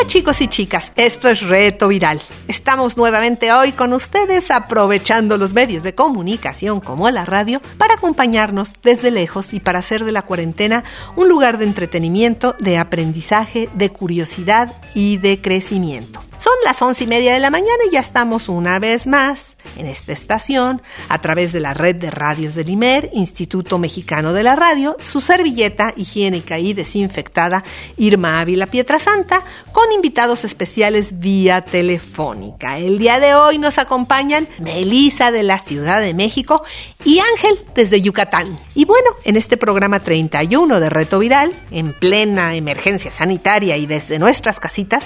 Hola chicos y chicas, esto es Reto Viral. Estamos nuevamente hoy con ustedes aprovechando los medios de comunicación como la radio para acompañarnos desde lejos y para hacer de la cuarentena un lugar de entretenimiento, de aprendizaje, de curiosidad y de crecimiento. Son las once y media de la mañana y ya estamos una vez más en esta estación, a través de la red de radios del IMER, Instituto Mexicano de la Radio, su servilleta higiénica y desinfectada Irma Ávila Pietrasanta, con invitados especiales vía telefónica. El día de hoy nos acompañan Melisa de la Ciudad de México y Ángel desde Yucatán. Y bueno, en este programa 31 de Reto Viral, en plena emergencia sanitaria y desde nuestras casitas,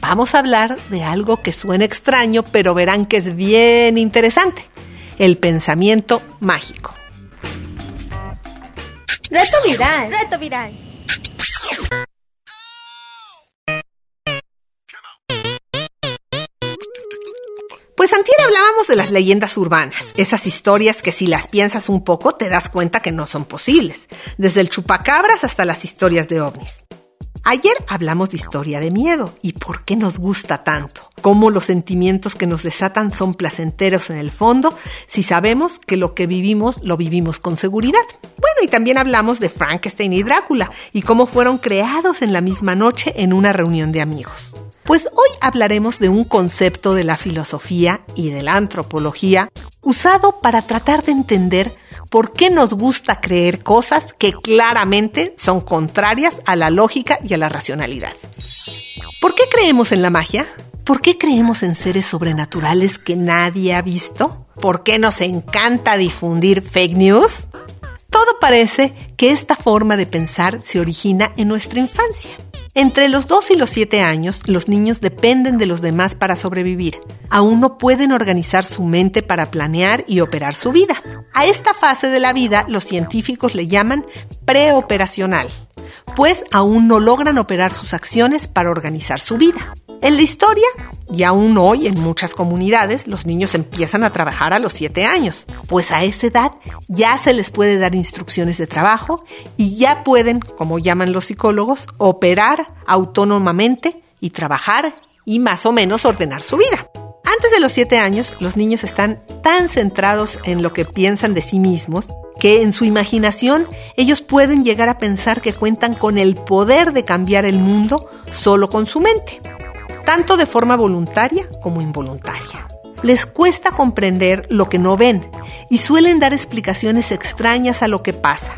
vamos a hablar de algo que suena extraño, pero verán que es bien interesante, el pensamiento mágico. Reto Viral. Reto Viral. Pues antier hablábamos de las leyendas urbanas, esas historias que si las piensas un poco te das cuenta que no son posibles, desde el chupacabras hasta las historias de ovnis. Ayer hablamos de historia de miedo y por qué nos gusta tanto, cómo los sentimientos que nos desatan son placenteros en el fondo si sabemos que lo que vivimos lo vivimos con seguridad. Bueno, y también hablamos de Frankenstein y Drácula y cómo fueron creados en la misma noche en una reunión de amigos. Pues hoy hablaremos de un concepto de la filosofía y de la antropología usado para tratar de entender por qué nos gusta creer cosas que claramente son contrarias a la lógica y a la racionalidad. ¿Por qué creemos en la magia? ¿Por qué creemos en seres sobrenaturales que nadie ha visto? ¿Por qué nos encanta difundir fake news? Todo parece que esta forma de pensar se origina en nuestra infancia. Entre los 2 y los 7 años, los niños dependen de los demás para sobrevivir. Aún no pueden organizar su mente para planear y operar su vida. A esta fase de la vida los científicos le llaman preoperacional, pues aún no logran operar sus acciones para organizar su vida. En la historia, y aún hoy en muchas comunidades, los niños empiezan a trabajar a los 7 años, pues a esa edad ya se les puede dar instrucciones de trabajo y ya pueden, como llaman los psicólogos, operar autónomamente y trabajar y más o menos ordenar su vida. Antes de los 7 años, los niños están tan centrados en lo que piensan de sí mismos que en su imaginación ellos pueden llegar a pensar que cuentan con el poder de cambiar el mundo solo con su mente tanto de forma voluntaria como involuntaria. Les cuesta comprender lo que no ven y suelen dar explicaciones extrañas a lo que pasa,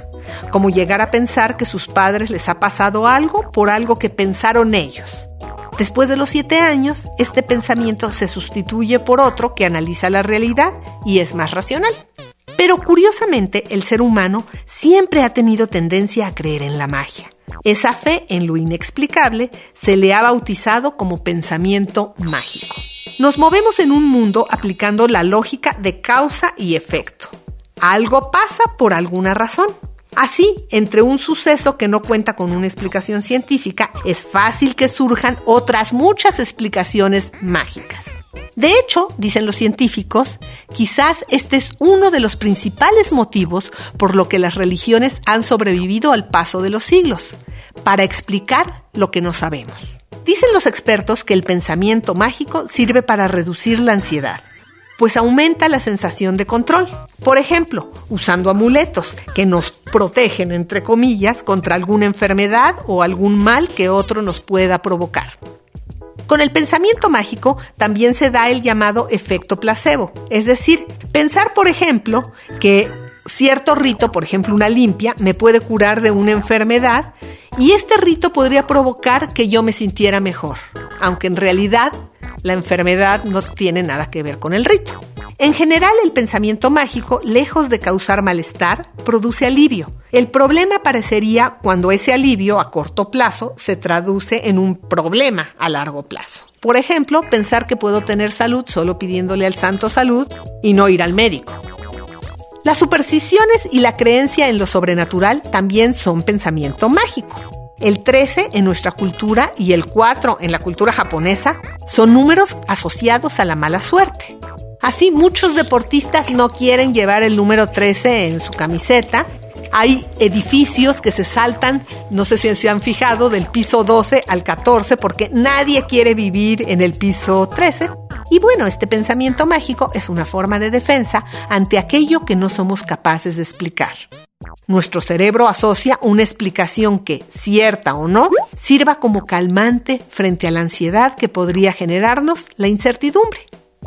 como llegar a pensar que sus padres les ha pasado algo por algo que pensaron ellos. Después de los siete años, este pensamiento se sustituye por otro que analiza la realidad y es más racional. Pero curiosamente, el ser humano siempre ha tenido tendencia a creer en la magia. Esa fe en lo inexplicable se le ha bautizado como pensamiento mágico. Nos movemos en un mundo aplicando la lógica de causa y efecto. Algo pasa por alguna razón. Así, entre un suceso que no cuenta con una explicación científica, es fácil que surjan otras muchas explicaciones mágicas. De hecho, dicen los científicos, quizás este es uno de los principales motivos por lo que las religiones han sobrevivido al paso de los siglos, para explicar lo que no sabemos. Dicen los expertos que el pensamiento mágico sirve para reducir la ansiedad, pues aumenta la sensación de control. Por ejemplo, usando amuletos que nos protegen, entre comillas, contra alguna enfermedad o algún mal que otro nos pueda provocar. Con el pensamiento mágico también se da el llamado efecto placebo, es decir, pensar, por ejemplo, que cierto rito, por ejemplo una limpia, me puede curar de una enfermedad y este rito podría provocar que yo me sintiera mejor, aunque en realidad la enfermedad no tiene nada que ver con el rito. En general, el pensamiento mágico, lejos de causar malestar, produce alivio. El problema aparecería cuando ese alivio a corto plazo se traduce en un problema a largo plazo. Por ejemplo, pensar que puedo tener salud solo pidiéndole al santo salud y no ir al médico. Las supersticiones y la creencia en lo sobrenatural también son pensamiento mágico. El 13 en nuestra cultura y el 4 en la cultura japonesa son números asociados a la mala suerte. Así muchos deportistas no quieren llevar el número 13 en su camiseta. Hay edificios que se saltan, no sé si se han fijado, del piso 12 al 14 porque nadie quiere vivir en el piso 13 y bueno, este pensamiento mágico es una forma de defensa ante aquello que no somos capaces de explicar. Nuestro cerebro asocia una explicación que, cierta o no, sirva como calmante frente a la ansiedad que podría generarnos la incertidumbre.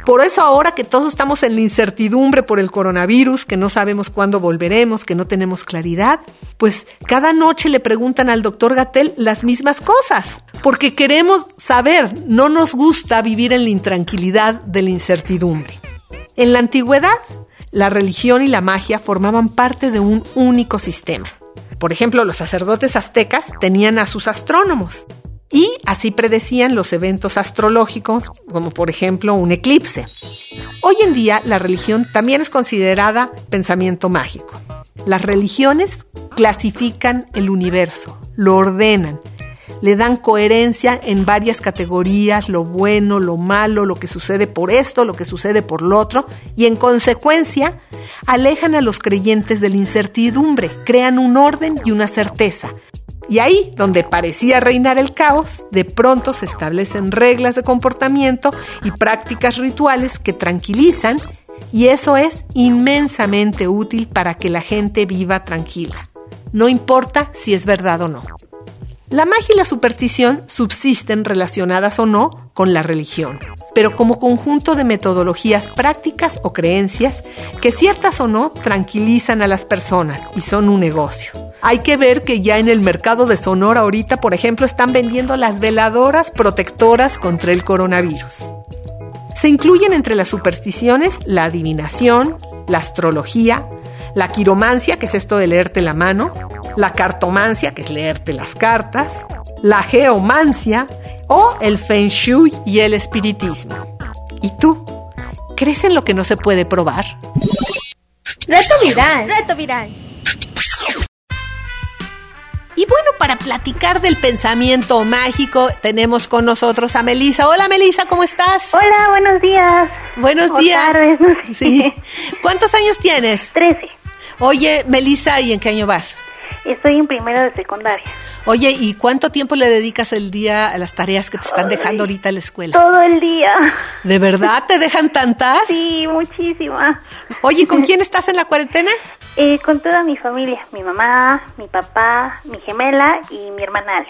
Por eso ahora que todos estamos en la incertidumbre por el coronavirus, que no sabemos cuándo volveremos, que no tenemos claridad, pues cada noche le preguntan al doctor Gatel las mismas cosas, porque queremos saber, no nos gusta vivir en la intranquilidad de la incertidumbre. En la antigüedad, la religión y la magia formaban parte de un único sistema. Por ejemplo, los sacerdotes aztecas tenían a sus astrónomos y así predecían los eventos astrológicos, como por ejemplo un eclipse. Hoy en día la religión también es considerada pensamiento mágico. Las religiones clasifican el universo, lo ordenan, le dan coherencia en varias categorías, lo bueno, lo malo, lo que sucede por esto, lo que sucede por lo otro, y en consecuencia alejan a los creyentes de la incertidumbre, crean un orden y una certeza, y ahí, donde parecía reinar el caos, de pronto se establecen reglas de comportamiento y prácticas rituales que tranquilizan y eso es inmensamente útil para que la gente viva tranquila. No importa si es verdad o no. La magia y la superstición subsisten relacionadas o no con la religión, pero como conjunto de metodologías prácticas o creencias que ciertas o no tranquilizan a las personas y son un negocio. Hay que ver que ya en el mercado de Sonora ahorita, por ejemplo, están vendiendo las veladoras protectoras contra el coronavirus. Se incluyen entre las supersticiones la adivinación, la astrología, la quiromancia, que es esto de leerte la mano, la cartomancia, que es leerte las cartas, la geomancia o el feng shui y el espiritismo. ¿Y tú? ¿Crees en lo que no se puede probar? Reto viral. Reto viral. Y bueno, para platicar del pensamiento mágico, tenemos con nosotros a Melisa. Hola Melisa, ¿cómo estás? Hola, buenos días. Buenos O días. tardes, no sé. Sí. ¿Cuántos años tienes? Trece. Oye, Melisa, ¿y en qué año vas? Estoy en primero de secundaria. Oye, ¿y cuánto tiempo le dedicas el día a las tareas que te están dejando ahorita en la escuela? Todo el día. ¿De verdad te dejan tantas? Sí, muchísima. Oye, ¿con quién estás en la cuarentena? Eh, con toda mi familia, mi mamá, mi papá, mi gemela y mi hermana Ale.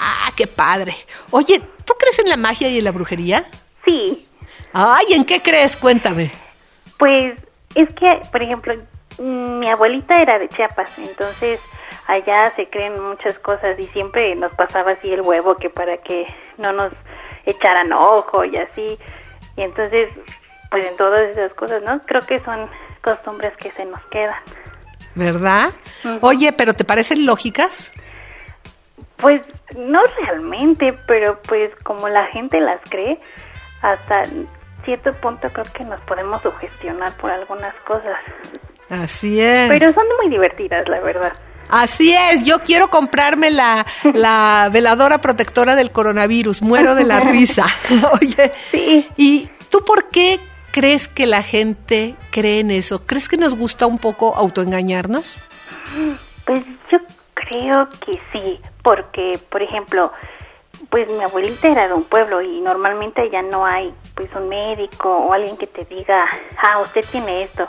Ah, qué padre. Oye, ¿tú crees en la magia y en la brujería? Sí, Ay, ¿en qué crees? Cuéntame. pues es que, por ejemplo, mm, mi abuelita era de Chiapas, entonces allá se creen muchas cosas y siempre nos pasaba así el huevo que para que no nos echaran ojo y así. Y entonces, pues en todas esas cosas, ¿no? Creo que son costumbres que se nos quedan. ¿Verdad? Oye, ¿pero te parecen lógicas? Pues no realmente, pero pues como la gente las cree, hasta cierto punto creo que nos podemos sugestionar por algunas cosas. Así es. Pero son muy divertidas, la verdad. Así es, yo quiero comprarme la, la veladora protectora del coronavirus, muero de la risa. Oye, Sí. ¿y tú por qué crees que la gente cree en eso? ¿Crees que nos gusta un poco autoengañarnos? Pues yo creo que sí, porque, por ejemplo, pues mi abuelita era de un pueblo y normalmente ya no hay pues un médico o alguien que te diga, ah, usted tiene esto.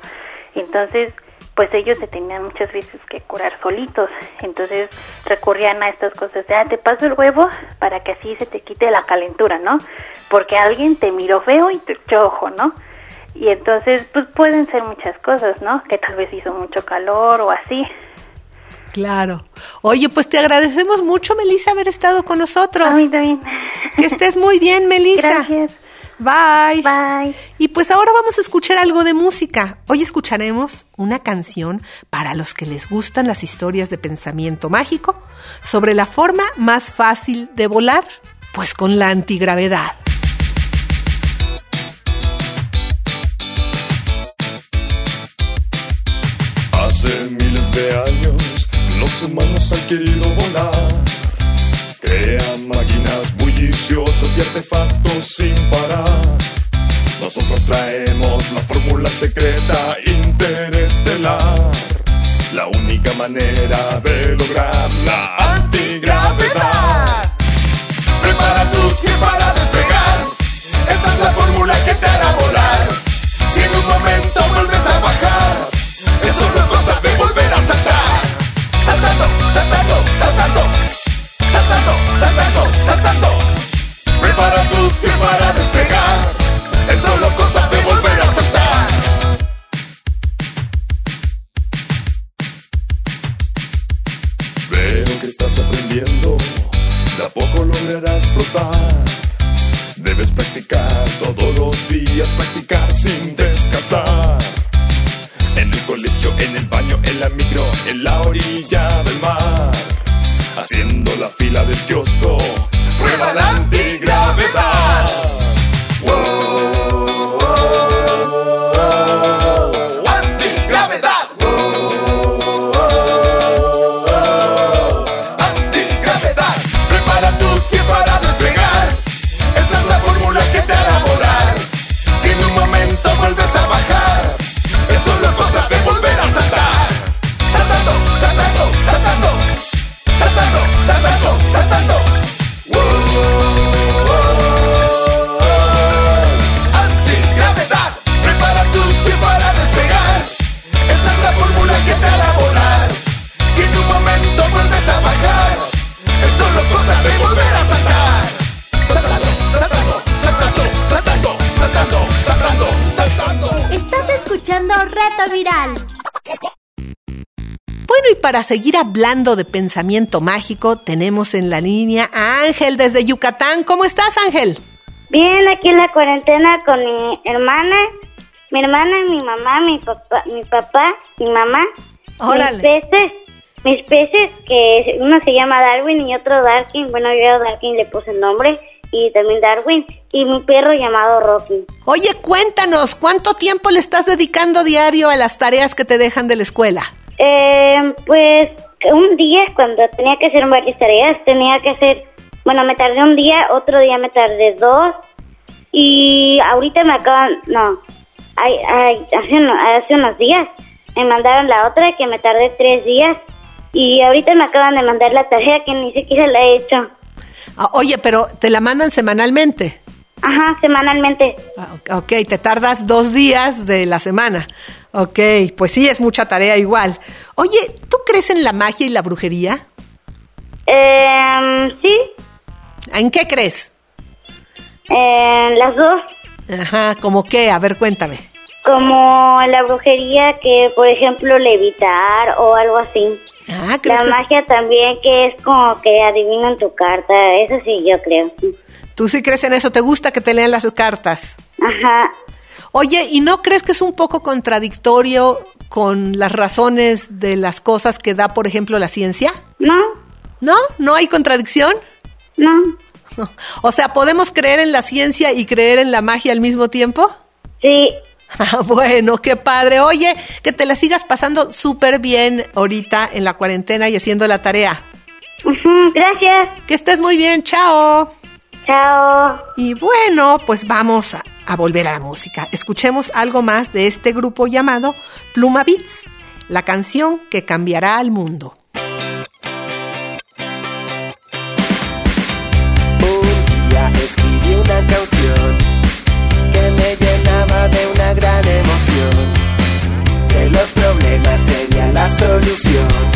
Entonces, pues ellos se tenían muchas veces que curar solitos. Entonces recurrían a estas cosas de, ah, te paso el huevo para que así se te quite la calentura, ¿no? Porque alguien te miró feo y te echó ojo, ¿no? Y entonces, pues pueden ser muchas cosas, ¿no? Que tal vez hizo mucho calor o así. Claro. Oye, pues te agradecemos mucho, Melissa, haber estado con nosotros. A mí también. Que estés muy bien, Melissa. Gracias. Bye. Bye. Y pues ahora vamos a escuchar algo de música. Hoy escucharemos una canción para los que les gustan las historias de pensamiento mágico sobre la forma más fácil de volar, pues con la antigravedad. de años los humanos han querido volar. Crean máquinas bulliciosas y artefactos sin parar. Nosotros traemos la fórmula secreta interestelar. La única manera de lograr la antigravedad. Prepara tus pies para despegar. Esta es la fórmula que te hará volar. Si en un momento vuelves a Reto Viral. Bueno, y para seguir hablando de pensamiento mágico, tenemos en la línea a Ángel desde Yucatán. ¿Cómo estás, Ángel? Bien, aquí en la cuarentena con mi hermana, mi hermana, mi mamá, mi papá, mi papá, mi mamá, Órale. mis peces, mis peces que uno se llama Darwin y otro Darkin, bueno yo a Darkin le puse el nombre y también Darwin y mi perro llamado Rocky. Oye, cuéntanos, ¿cuánto tiempo le estás dedicando diario a las tareas que te dejan de la escuela? Eh, pues un día cuando tenía que hacer varias tareas, tenía que hacer, bueno, me tardé un día, otro día me tardé dos y ahorita me acaban, no, ay, ay, hace, uno- hace unos días me mandaron la otra que me tardé tres días y ahorita me acaban de mandar la tarea que ni siquiera la he hecho. Ah, oye, pero te la mandan semanalmente. Ajá, semanalmente. Ah, ok, te tardas dos días de la semana. Ok, pues sí, es mucha tarea igual. Oye, ¿tú crees en la magia y la brujería? Eh, sí, ¿En qué crees? eh, las dos. Ajá, ¿como qué? A ver, cuéntame. Como la brujería que, por ejemplo, levitar o algo así. Ah, ¿crees La magia también que es como que adivinan tu carta, eso sí yo creo. tú sí crees en eso? ¿Te gusta que te lean las cartas? Ajá. Oye, ¿y no crees que es un poco contradictorio con las razones de las cosas que da, por ejemplo, la ciencia? ¿No? ¿No? ¿No hay contradicción? No. O sea, ¿podemos creer en la ciencia y creer en la magia al mismo tiempo? Sí. Ah, bueno, qué padre. Oye, que te la sigas pasando súper bien ahorita en la cuarentena y haciendo la tarea. Gracias. Que estés muy bien, chao. Chao. Y bueno, pues vamos a, a volver a la música. Escuchemos algo más de este grupo llamado Pluma Beats, la canción que cambiará al mundo. Un día escribí una canción de una gran emoción. Que los problemas serían la solución.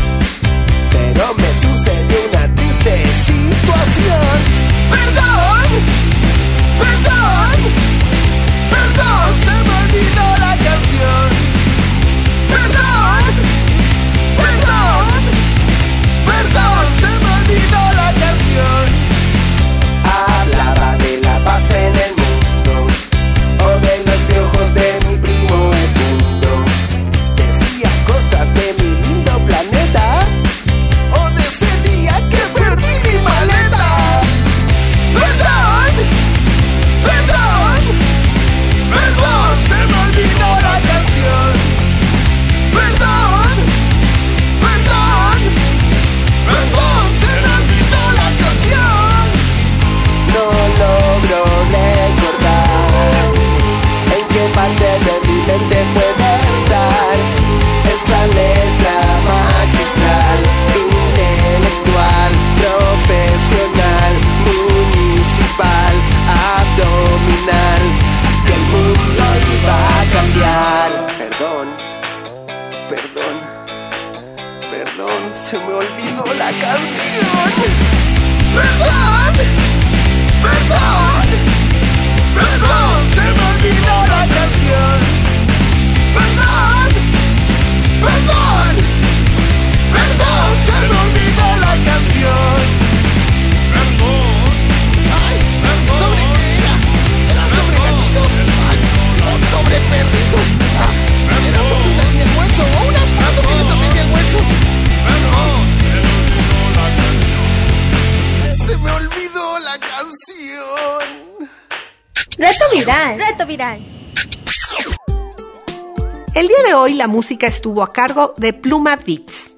El día de hoy la música estuvo a cargo de Pluma Beats.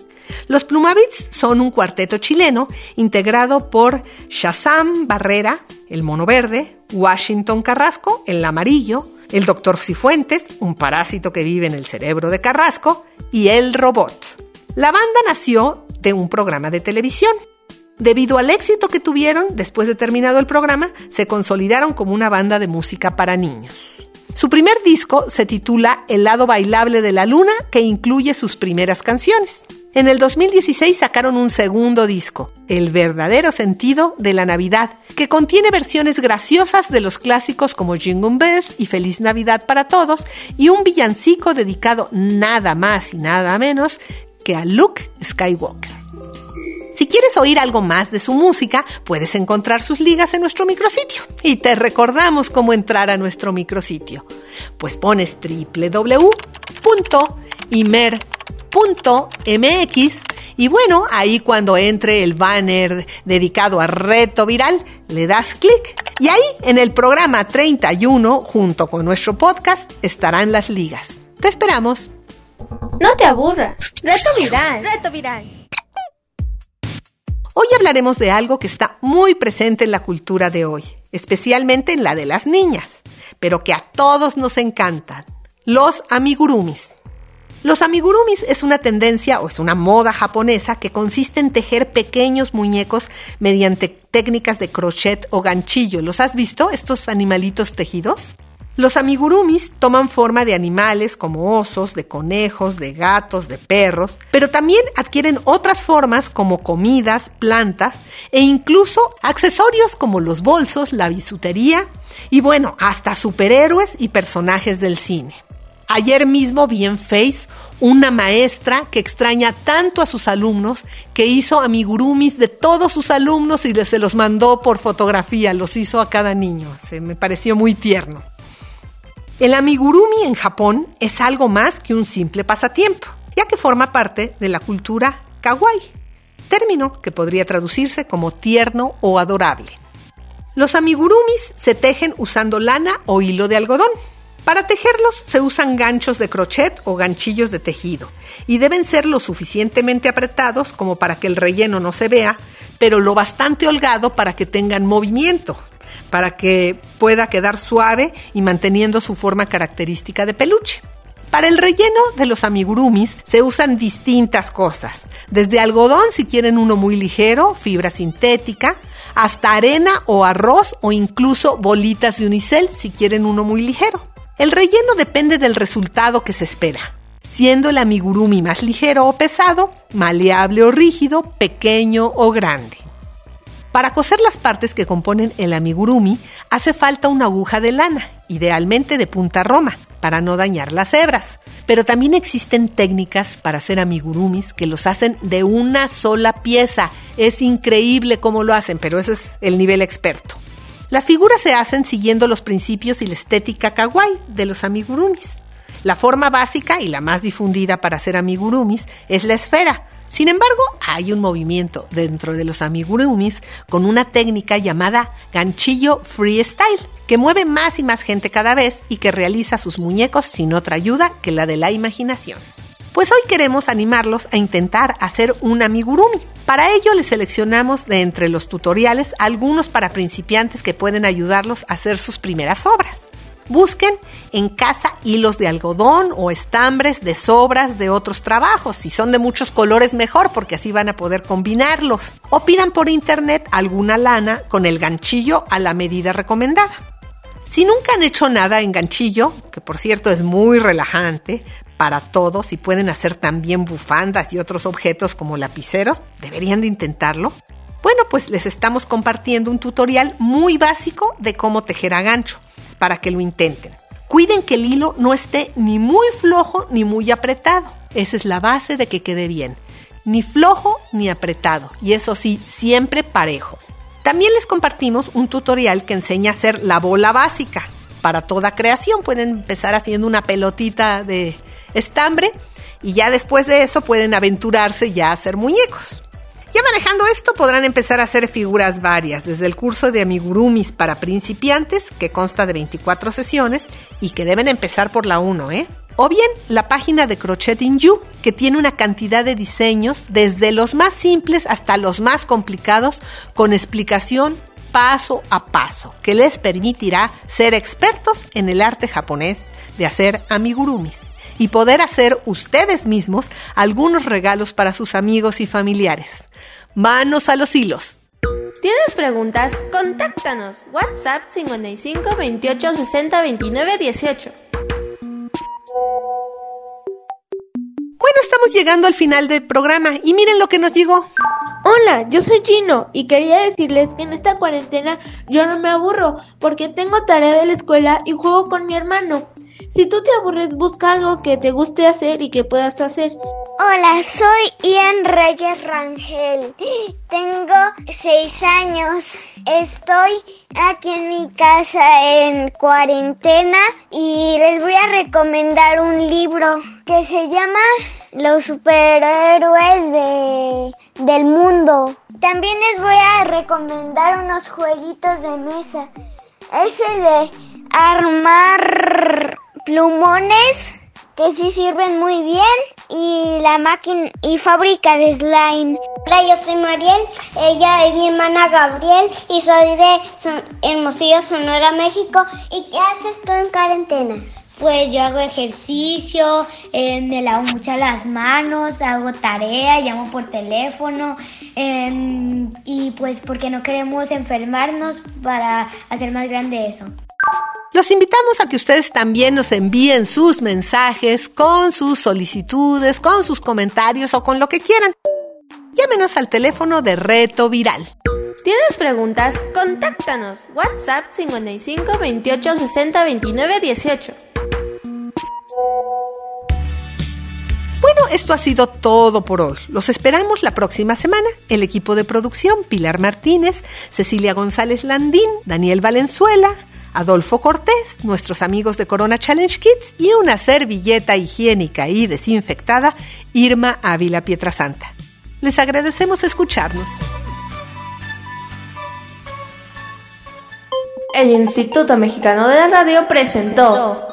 Los Pluma Beats son un cuarteto chileno integrado por Shazam Barrera, el mono verde, Washington Carrasco, el amarillo, el Dr. Cifuentes, un parásito que vive en el cerebro de Carrasco, y el robot. La banda nació de un programa de televisión. Debido al éxito que después de terminado el programa, se consolidaron como una banda de música para niños. Su primer disco se titula El lado bailable de la luna, que incluye sus primeras canciones. En el 2016 sacaron un segundo disco, El verdadero sentido de la Navidad, que contiene versiones graciosas de los clásicos como Jingle Bells y Feliz Navidad para Todos, y un villancico dedicado nada más y nada menos que a Luke Skywalker. Si quieres oír algo más de su música, puedes encontrar sus ligas en nuestro micrositio. Y te recordamos cómo entrar a nuestro micrositio. Pues pones www.imer.mx y bueno, ahí cuando entre el banner dedicado a Reto Viral, le das clic y ahí en el programa 31, junto con nuestro podcast, estarán las ligas. Te esperamos. No te aburras. Reto viral. Reto viral. Hoy hablaremos de algo que está muy presente en la cultura de hoy, especialmente en la de las niñas, pero que a todos nos encantan, los amigurumis. Los amigurumis es una tendencia o es una moda japonesa que consiste en tejer pequeños muñecos mediante técnicas de crochet o ganchillo. ¿Los has visto, estos animalitos tejidos? Los amigurumis toman forma de animales como osos, de conejos, de gatos, de perros, pero también adquieren otras formas como comidas, plantas e incluso accesorios como los bolsos, la bisutería y bueno, hasta superhéroes y personajes del cine. Ayer mismo vi en Face una maestra que extraña tanto a sus alumnos que hizo amigurumis de todos sus alumnos y se los mandó por fotografía, los hizo a cada niño. Se me pareció muy tierno. El amigurumi en Japón es algo más que un simple pasatiempo, ya que forma parte de la cultura kawaii, término que podría traducirse como tierno o adorable. Los amigurumis se tejen usando lana o hilo de algodón. Para tejerlos se usan ganchos de crochet o ganchillos de tejido y deben ser lo suficientemente apretados como para que el relleno no se vea, pero lo bastante holgado para que tengan movimiento, para que pueda quedar suave y manteniendo su forma característica de peluche. Para el relleno de los amigurumis se usan distintas cosas, desde algodón si quieren uno muy ligero, fibra sintética, hasta arena o arroz o incluso bolitas de unicel si quieren uno muy ligero. El relleno depende del resultado que se espera, siendo el amigurumi más ligero o pesado, maleable o rígido, pequeño o grande. Para coser las partes que componen el amigurumi hace falta una aguja de lana, idealmente de punta roma, para no dañar las hebras. Pero también existen técnicas para hacer amigurumis que los hacen de una sola pieza. Es increíble cómo lo hacen, pero ese es el nivel experto. Las figuras se hacen siguiendo los principios y la estética kawaii de los amigurumis. La forma básica y la más difundida para hacer amigurumis es la esfera. Sin embargo, hay un movimiento dentro de los amigurumis con una técnica llamada ganchillo freestyle, que mueve más y más gente cada vez y que realiza sus muñecos sin otra ayuda que la de la imaginación. Pues hoy queremos animarlos a intentar hacer un amigurumi. Para ello les seleccionamos de entre los tutoriales algunos para principiantes que pueden ayudarlos a hacer sus primeras obras. Busquen en casa hilos de algodón o estambres de sobras de otros trabajos. Si son de muchos colores mejor porque así van a poder combinarlos. O pidan por internet alguna lana con el ganchillo a la medida recomendada. Si nunca han hecho nada en ganchillo, que por cierto es muy relajante, para todos y pueden hacer también bufandas y otros objetos como lapiceros, deberían de intentarlo. Bueno, pues les estamos compartiendo un tutorial muy básico de cómo tejer a gancho, para que lo intenten. Cuiden que el hilo no esté ni muy flojo ni muy apretado. Esa es la base de que quede bien. Ni flojo ni apretado. Y eso sí, siempre parejo. También les compartimos un tutorial que enseña a hacer la bola básica. Para toda creación pueden empezar haciendo una pelotita de estambre y ya después de eso pueden aventurarse ya a hacer muñecos. Ya manejando esto podrán empezar a hacer figuras varias, desde el curso de amigurumis para principiantes, que consta de 24 sesiones y que deben empezar por la 1, ¿eh? O bien la página de Crochet in You, que tiene una cantidad de diseños desde los más simples hasta los más complicados, con explicación paso a paso, que les permitirá ser expertos en el arte japonés de hacer amigurumis y poder hacer ustedes mismos algunos regalos para sus amigos y familiares. Manos a los hilos. ¿Tienes preguntas? Contáctanos. WhatsApp 55 28 60 29 18. Bueno, estamos llegando al final del programa y miren lo que nos llegó. Hola, yo soy Gino y quería decirles que en esta cuarentena yo no me aburro porque tengo tarea de la escuela y juego con mi hermano. Si tú te aburres, busca algo que te guste hacer y que puedas hacer. Hola, soy Ian Reyes Rangel. Tengo seis años. Estoy aquí en mi casa en cuarentena y les voy a recomendar un libro que se llama Los superhéroes de, del mundo. También les voy a recomendar unos jueguitos de mesa. Ese de armar plumones que sí sirven muy bien y la máquina y fábrica de slime. Hola, yo soy Mariel, ella es mi hermana Gabriel y soy de Hermosillo, Sonora, México. ¿Y qué haces tú en cuarentena? Pues yo hago ejercicio, eh, me lavo mucho las manos, hago tarea, llamo por teléfono eh, y pues porque no queremos enfermarnos para hacer más grande eso. Los invitamos a que ustedes también nos envíen sus mensajes con sus solicitudes, con sus comentarios o con lo que quieran. Llámenos al teléfono de Reto Viral. ¿Tienes preguntas? Contáctanos. WhatsApp 55 28 60 29 18. Bueno, esto ha sido todo por hoy. Los esperamos la próxima semana. El equipo de producción, Pilar Martínez, Cecilia González Landín, Daniel Valenzuela, Adolfo Cortés, nuestros amigos de Corona Challenge Kids y una servilleta higiénica y desinfectada, Irma Ávila Pietrasanta. Les agradecemos escucharnos. El Instituto Mexicano de la Radio presentó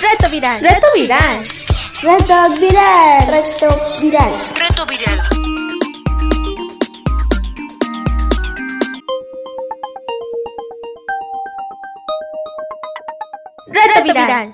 Reto Viral. Reto Viral. Reto viral. Reto viral. Reto viral. Reto Viral.